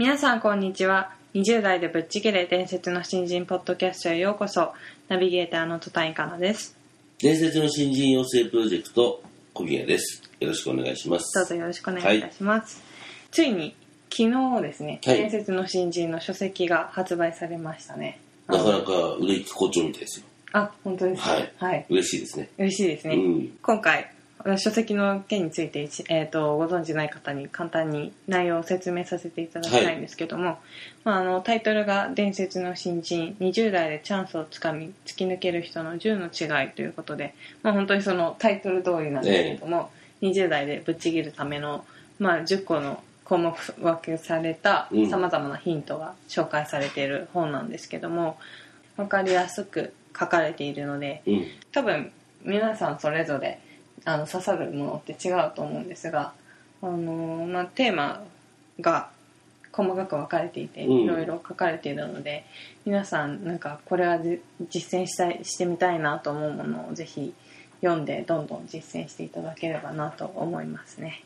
皆さんこんにちは。20代でぶっちぎれ伝説の新人ポッドキャストへようこそ。ナビゲーターの戸谷香奈です。伝説の新人養成プロジェクト小宮です。よろしくお願いします。どうぞよろしくお願いいたします、ついに昨日ですね、はい。伝説の新人の書籍が発売されましたね。なかなか売れ行き好調みたいですよ。あ本当ですか？はい、はい、嬉しいですね。嬉しいですね、うん。今回書籍の件について、一えー、とご存じない方に簡単に内容を説明させていただきたいんですけども、まあ、あのタイトルが「伝説の新人20代でチャンスをつかみ突き抜ける人の10の違い」ということで、まあ、本当にそのタイトル通りなんですけども、20代でぶっちぎるための、まあ、10個の項目分けされたうん。さまざまなヒントが紹介されている本なんですけども分かりやすく書かれているのでうん。多分皆さんそれぞれあの刺さるものって違うと思うんですが、あのまあ、テーマが細かく分かれていてうんいろいろ書かれているので、皆さんなんかこれはじ実践したいしてみたいなと思うものをぜひ読んでどんどん実践していただければなと思いますね。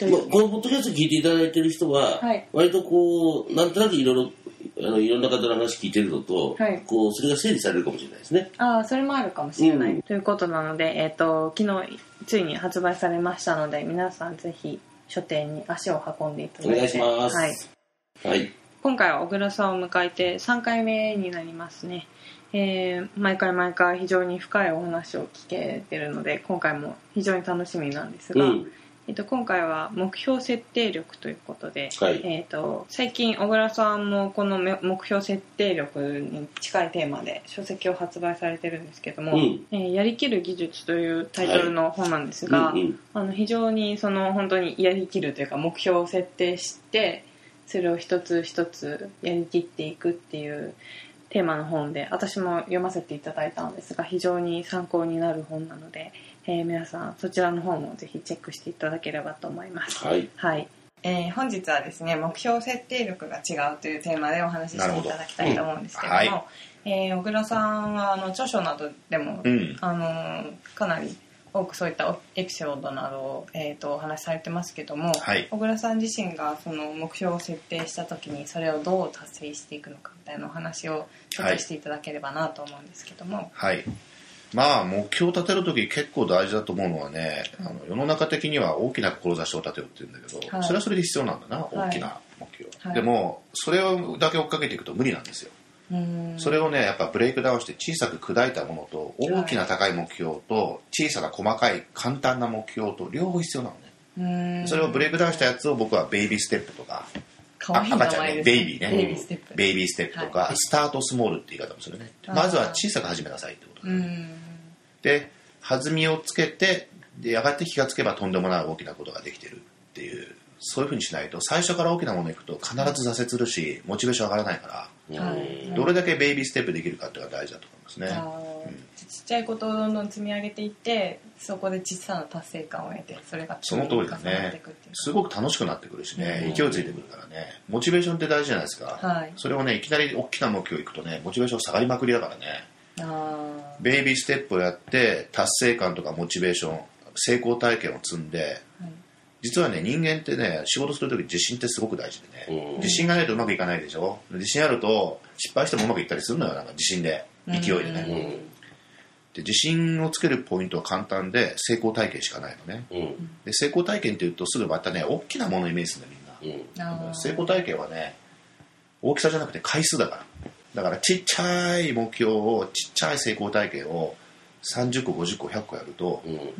まあ、このポッドキャスト聞いていただいてる人は、はい割とこうなんとなくいろいろあのいろんな方の話聞いてるのと、はい。こうそれが整理されるかもしれないですね。ああそれもあるかもしれない、うん。ということなので、えー、と昨日ついに発売されましたので皆さんぜひ書店に足を運んでいただいて。お願いします。はい、はい。今回は小倉さんを迎えて3回目になりますね、えー毎回毎回非常に深いお話を聞けてるので今回も非常に楽しみなんですが、うんえっと、今回は目標設定力ということで、はい。えっと、最近小倉さんもこのめ目標設定力に近いテーマで書籍を発売されてるんですけども「うん。えーやりきる技術」というタイトルの本なんですが、うんうん。あの非常にその本当にやりきるというか目標を設定してそれを一つ一つやりきっていくっていうテーマの本で私も読ませていただいたんですが非常に参考になる本なので、えー皆さんそちらの方もぜひチェックしていただければと思います。はい。はい。えー本日はですね目標設定力が違うというテーマでお話ししていただきたいと思うんですけどもなるほどえー小倉さんはあの著書などでも、うん。あのーかなり多くそういったエピソードなどを、えー、とお話しされてますけども、はい。小倉さん自身がその目標を設定した時にそれをどう達成していくのかみたいなお話をちょっとしていただければなと思うんですけども、はい。まあ目標を立てる時結構大事だと思うのはね、あの世の中的には大きな志を立てようって言うんだけど、はい。それはそれで必要なんだなはい。大きな目標、はい。でもそれをだけ追っかけていくと無理なんですよ、それをねやっぱブレイクダウンして小さく砕いたものと大きな高い目標と小さな細かい簡単な目標と両方必要なのね。それをブレイクダウンしたやつを僕は baby step とかい名赤ちゃんね baby ね。baby step ベイビーステップとか、はい。スタートスモールって言い方もするね。まずは小さく始めなさいってことで弾みをつけてでやがて気がつけばとんでもない大きなことができてるっていうそういうふうにしないと最初から大きなものいくと必ず挫折するしモチベーション上がらないから、はい。どれだけベイビーステップできるかっていうのが大事だと思いますね。あー。ちっちゃいことをどんどん積み上げていってそこで小さな達成感を得てそれがその通りだね。すごく楽しくなってくるしね。うん。勢いついてくるからね。モチベーションって大事じゃないですか、はい。それをねいきなり大きな目標いくとねモチベーション下がりまくりだからね。あベイビーステップをやって達成感とかモチベーション成功体験を積んでーはい実はね人間ってね仕事する時自信ってすごく大事でね、うん。自信がないとうまくいかないでしょ？自信あると失敗してもうまくいったりするのよなんか自信で。勢いでうん。ねで自信をつけるポイントは簡単で成功体験しかないのね。うん。で成功体験っていうとすぐまたね大きなものをイメージするんだよみんな成功体験はね大きさじゃなくて回数だから。だからちっちゃい目標をちっちゃい成功体験を30個50個100個やるとうん。うん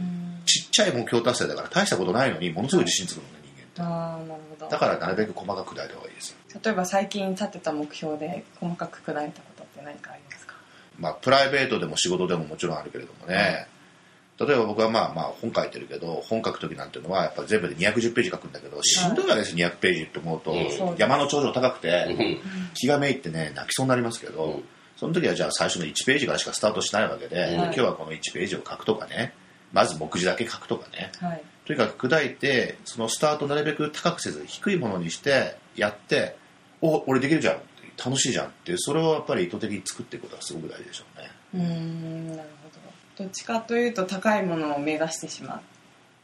ちっちゃい目標達成だから大したことないのにものすごい自信つくのね人間って。あーなるほど。だからなるべく細かく砕いた方がいいですよ例えば最近立てた目標で細かく砕いたことって何かありますか？まあ、プライベートでも仕事でももちろんあるけれどもね、例えば僕はまあまあ本書いてるけど本書く時なんていうのはやっぱ全部で210ページ書くんだけどしんどいわけです200ページって思うと、うん。山の頂上高くうて。ん。気がめいってね泣きそうになりますけど、うんその時はじゃあ最初の1ページからしかスタートしないわけで、うんで今日はこの1ページを書くとかね。まず目次だけ書くとかね。はい。とにかく砕いてそのスタートをなるべく高くせず低いものにしてやってお俺できるじゃん楽しいじゃんっていうそれをやっぱり意図的に作っていくことがすごく大事でしょうね。うーんなるほど。どっちかというと高いものを目指してしまう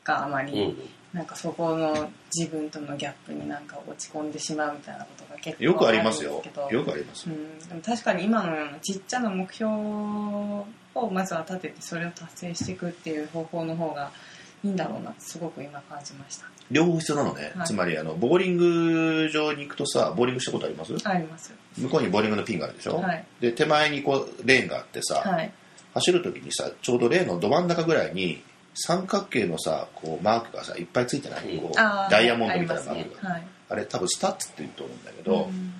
があまり、うんなんかそこの自分とのギャップになんか落ち込んでしまうみたいなことが結構よくありますよ。よくありますうん、でも確かに今のようなちっちゃな目標をまずは立ててそれを達成していくっていう方法の方がいいんだろうなすごく今感じました。両方必要なのね、はい。つまりあのボーリング場に行くとさボーリングしたことあります？あります。向こうにボーリングのピンがあるでしょ、はい。で手前にこうレーンがあってさ、はい。走る時にさちょうどレーンのど真ん中ぐらいに三角形のさこうマークがさいっぱいついてない、こうダイヤモンドみたいなマークが、ますね。はい。あれ多分スパットって言うと思うんだけど、うん。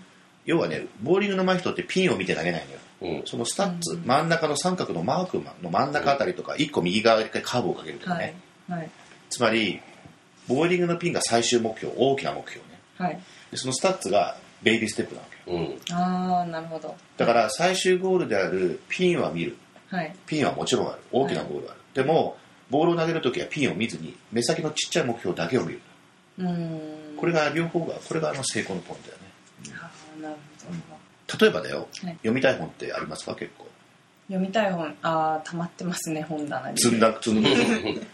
要はねボーリングの上手い人ってピンを見て投げないのよ。うん。そのスパット、うん。真ん中の三角のマークの真ん中あたりとか一個右側でカーブをかけるとかはね、い。はい。つまりボーリングのピンが最終目標大きな目標ね。はい。でそのスパットが baby step なわけよ。うん。ああなるほど。だから最終ゴールであるピンは見る。はい。ピンはもちろんある。大きなゴールはある、でもボールを投げるときはピンを見ずに目先のちっちゃい目標だけを見る。うーん。これが両方がこれがあの成功のポイントだよね。あーなるほど。例えばだよ、はい。読みたい本ってありますか？結構。読みたい本。ああ溜まってますね本棚に。積んだ 積んだ。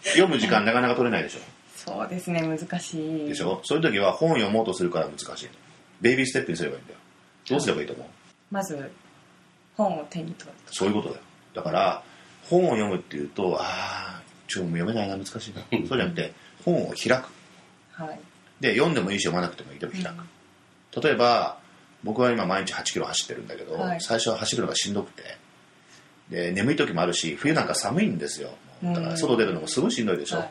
読む時間なかなか取れないでしょ。そうですね難しい。でしょ？そういう時は本を読もうとするから難しいの。ベイビーステップにすればいいんだよ。どうすればいいと思う？まず本を手に取るそういうことだよ。だから本を読むっていうとああちょっと読めないな難しいな。そうじゃなくて本を開く。はい。で読んでもいいし読まなくてもいい。でも開く、例えば僕は今毎日8キロ走ってるんだけど、はい。最初は走るのがしんどくてで眠い時もあるし冬なんか寒いんですよ。だから外出るのもすごいしんどいでしょ、はい。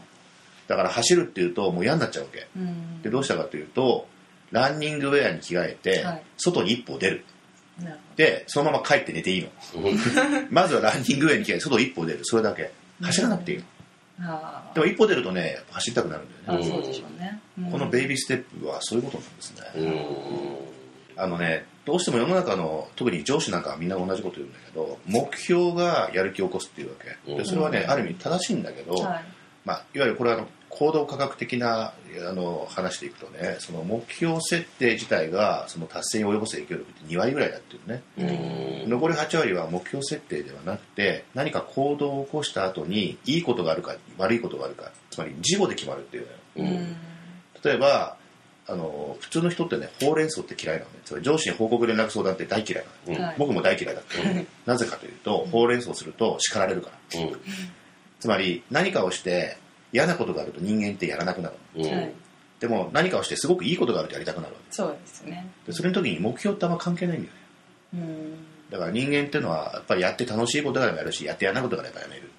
だから走るっていうともう嫌になっちゃうわけ。うん。でどうしたかというとランニングウェアに着替えて、はい。外に一歩出る。でそのまま帰って寝ていいの。まずはランニングウェアに着替えて外一歩出る。それだけ。走らなくていいの、でも一歩出るとね走りたくなるんだよね、そうでしょうね、うん。このベイビーステップはそういうことなんですね、うん。あのねどうしても世の中の特に上司なんかはみんな同じこと言うんだけど目標がやる気を起こすっていうわけ。うん。でそれはねうんある意味正しいんだけど、はい。まあ、いわゆるこれはあの行動科学的なあの話でいくとねその目標設定自体がその達成に及ぼす影響力って2割ぐらいだっていうね。うん。残り8割は目標設定ではなくて何か行動を起こした後にいいことがあるか悪いことがあるかつまり事後で決まるっていうのよ。うん。例えばあの普通の人ってねほうれん草って嫌いなのね。つまり上司に報告連絡相談って大嫌いなの、うん。はい。僕も大嫌いだった、なぜかというとほうれん草すると叱られるから。うん。つまり何かをして嫌なことがあると人間ってやらなくなる。のうん。はい。でも何かをしてすごくいいことがあるとやりたくなるわそうですね。けでそれの時に目標ってあんま関係ないんだよね。うん。だから人間っていうのはやっぱりやって楽しいことがあればやるしやってやらないことがあればやめる。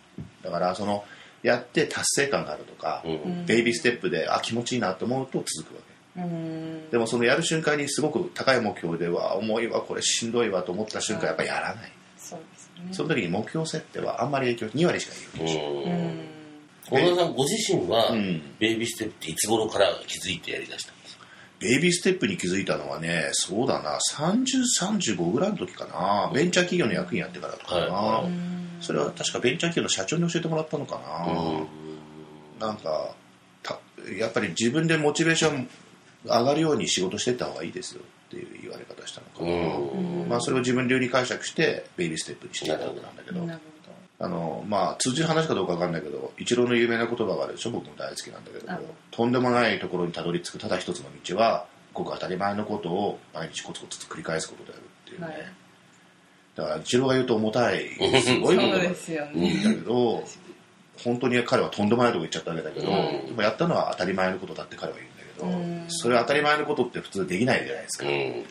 だからそのやって達成感があるとか、うん。ベイビーステップであ気持ちいいなと思うと続くわけ。うん。でもそのやる瞬間にすごく高い目標では重いわこれしんどいわと思った瞬間やっぱりやらない。そうですね。その時に目標設定はあんまり影響2割しか影響しない、うん小田さんご自身は、うん。ベイビーステップっていつ頃から気づいてやりだしたんですか？ベイビーステップに気づいたのはねそうだな3035ぐらいの時かな。ベンチャー企業の役員やってからとかな、はい。はいそれは確かベンチャー企業の社長に教えてもらったのかな、うん。なんかたやっぱり自分でモチベーション上がるように仕事していった方がいいですよっていう言われ方したのかな、うん。まあ、それを自分流に解釈してベイビーステップにしていったわけなんだけど。なるあのまあ通じる話かどうかわかんないけどイチローの有名な言葉があるでしょ僕も大好きなんだけど。あ。とんでもないところにたどり着くただ一つの道はごく当たり前のことを毎日コツコツ繰り返すことであるっていうね、はい。だからイチローが言うと重たいすごいことだけど本当に彼はとんでもないとこ行っちゃったわけだけど、うん。でもやったのは当たり前のことだって彼は言うんだけど、うん。それは当たり前のことって普通できないじゃないですか、うん。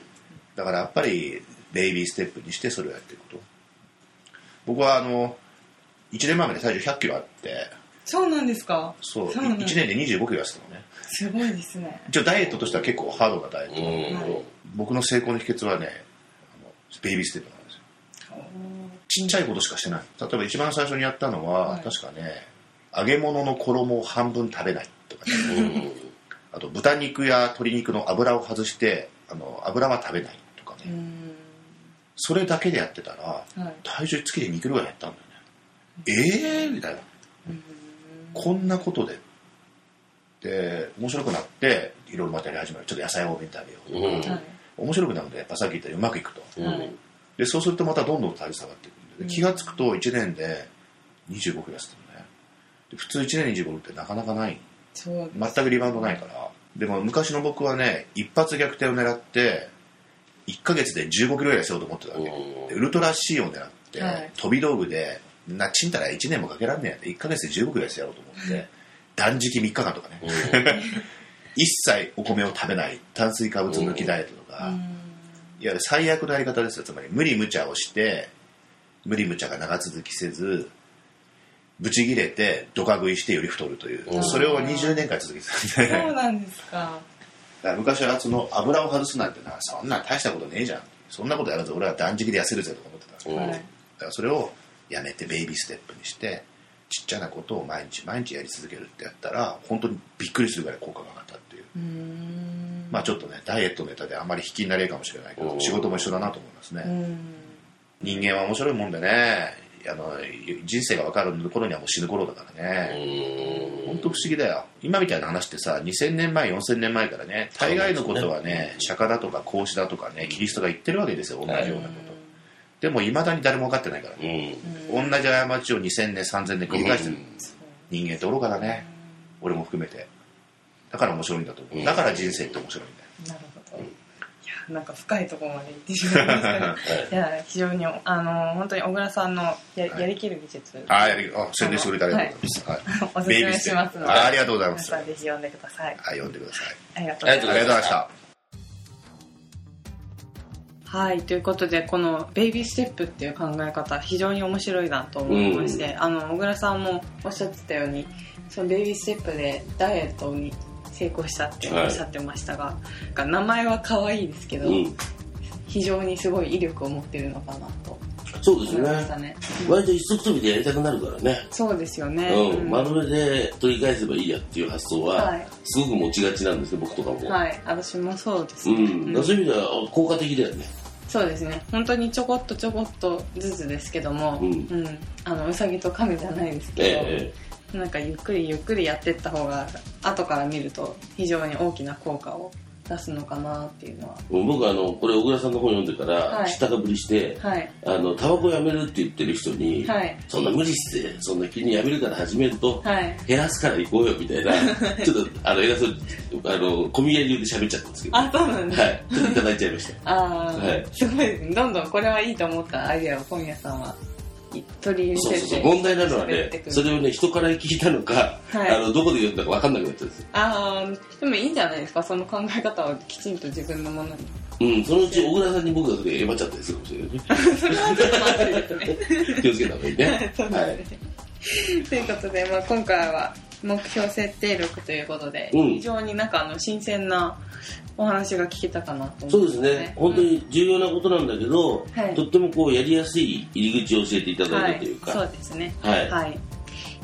だからやっぱりベイビーステップにしてそれをやっていくこと。僕はあの1年前まで体重1 0 0キロあって。そうなんですか？そう。そうなんだ1年で2 5キロ痩せたのね。すごいですね。一応ダイエットとしては結構ハードなダイエットなんだけど、はい。僕の成功の秘訣はねあのベイビーステップなんですよ。おー。ちっちゃいことしかしてない。例えば一番最初にやったのは、はい。確かね揚げ物の衣を半分食べないとかね。うん。あと豚肉や鶏肉の油を外してあの油は食べないとかね、うん。それだけでやってたらはい。体重月で2キロぐらい減ったんだよ。ねええー、みたいな。こんなことで。で面白くなっていろいろまたやり始める。ちょっと野菜多めに食べよう、うん。はい面白くなるとやっぱさっき言ったようにうまくいくと。でそうするとまたどんどん体重下がっていくんで。うん。気が付くと1年で25キロ痩せてるね。で普通1年25キロってなかなかない。全くリバウンドないから。でも昔の僕はね一発逆転を狙って1ヶ月で15キロぐらい痩せようと思ってたわけ。ウルトラ C を狙って、はい。飛び道具でなちんたら1年もかけらんねえやって。1ヶ月で15キロ痩せやろうと思って。断食3日間とかね。一切お米を食べない炭水化物抜きダイエットとか、うん。いわゆる最悪のやり方ですよ。つまり無理無茶をして無理無茶が長続きせずブチギレてドカ食いしてより太るという、うん。それを20年間続けてたんで。そうなんですか。昔はその油を外すなんてなそんなん大したことねえじゃん。そんなことやらず俺は断食で痩せるぜとか思ってた。んですようんはい。だからそれをやめてベイビーステップにしてちっちゃなことを毎日毎日やり続けるってやったら本当にびっくりするぐらい効果が上がったっていう。まあちょっとねダイエットネタであんまり引きになれるかもしれないけうんど仕事も一緒だなと思いますね、うん。人間は面白いもんでねあの人生が分かる頃にはもう死ぬ頃だからね、本当不思議だよ。今みたいな話ってさ2000年前4000年前からね大概のことはね。釈迦だとか孔子だとかねキリストが言ってるわけですよ同じようなこと、でもいまだに誰も分かってないからうね、ん。同じ過ちを2000年3000年繰り返してる、人間って愚かだね。俺も含めて。だから面白いんだと思う。だから人生って面白いんだよ。なるほど。いや、なんか深いところまで行ってしまいました。け ど。いや、非常に、あの、本当に小倉さんのや,、はい。やりきる技術。ああやりあ宣伝してくれてありがとうございます、はい。おすすめしますので。あありがとうございます。皆さんぜひ読んでください。はい読んでください。ありがとうございましたはい、ということで、このベイビーステップっていう考え方、非常に面白いなと思いまして、あの、小倉さんもおっしゃってたように、そのベイビーステップでダイエットに成功したっておっしゃってましたが、名前は可愛いですけど、うん。非常にすごい威力を持ってるのかなとそうですねね。割と一足飛びでやりたくなるからねそうですよね。うん、丸めで取り返せばいいやっていう発想は、はいすごく持ちがちなんですね、僕とかも。はい、私もそうですね。うん、そういう意味では効果的だよね。そうですね。本当にちょこっとちょこっとずつですけども、うんうん、あのうさぎと亀じゃないですけど、ええなんかゆっくりゆっくりやってった方が後から見ると非常に大きな効果を出すのかなっていうのは。僕あの、これ小倉さんの本読んでから、はい知ったかぶりして、はい。あの、タバコやめるって言ってる人に、はいそんな無理して、そんな急にやめるから始めると、はい。減らすから行こうよみたいな、ちょっと、あの、偉そうに、あの、小宮流で喋っちゃったんですけど、はあ、そうなんです。い、ちょっといただいちゃいました。ああ、はいすごい。どんどんこれはいいと思ったアイデアを小宮さんは取り入れてて問題なのはねそれをね、人から聞いたのか、はいあの、どこで読んだか分かんなくなっちゃうんですよ。ああ、でもいいんじゃないですか？その考え方をきちんと自分のものに。うん、そのうち小倉さんに僕がそれ選ばっちゃったりするかもしれないね。それはちょっとまずいですね。気をつけた方がいいね。そうですね。ということで、まあ、今回は目標設定力ということで、うん非常になんかあの新鮮なお話が聞けたかなと思そうですね、本当に重要なことなんだけど、はいとってもこうやりやすい入り口を教えていただいたというか、はい、そうですね。はいはい。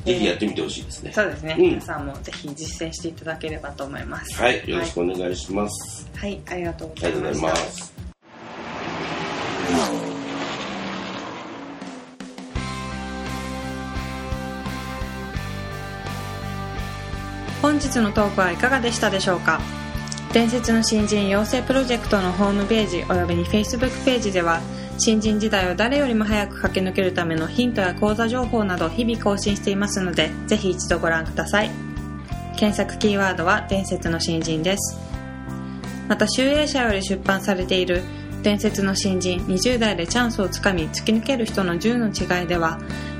ぜひやってみてほしいですね。そうですね、うん皆さんもぜひ実践していただければと思います。はい、よろしくお願いします。はい、はい、ありがとうごありがとうございました。ざいます。本日のトークはいかがでしたでしょうか？伝説の新人養成プロジェクトのホームページおよびに Facebook ページでは新人時代を誰よりも早く駆け抜けるためのヒントや講座情報など日々更新していますのでぜひ一度ご覧ください。検索キーワードは伝説の新人です。また集英社より出版されている伝説の新人20代でチャンスをつかみ突き抜ける人の10の違いでは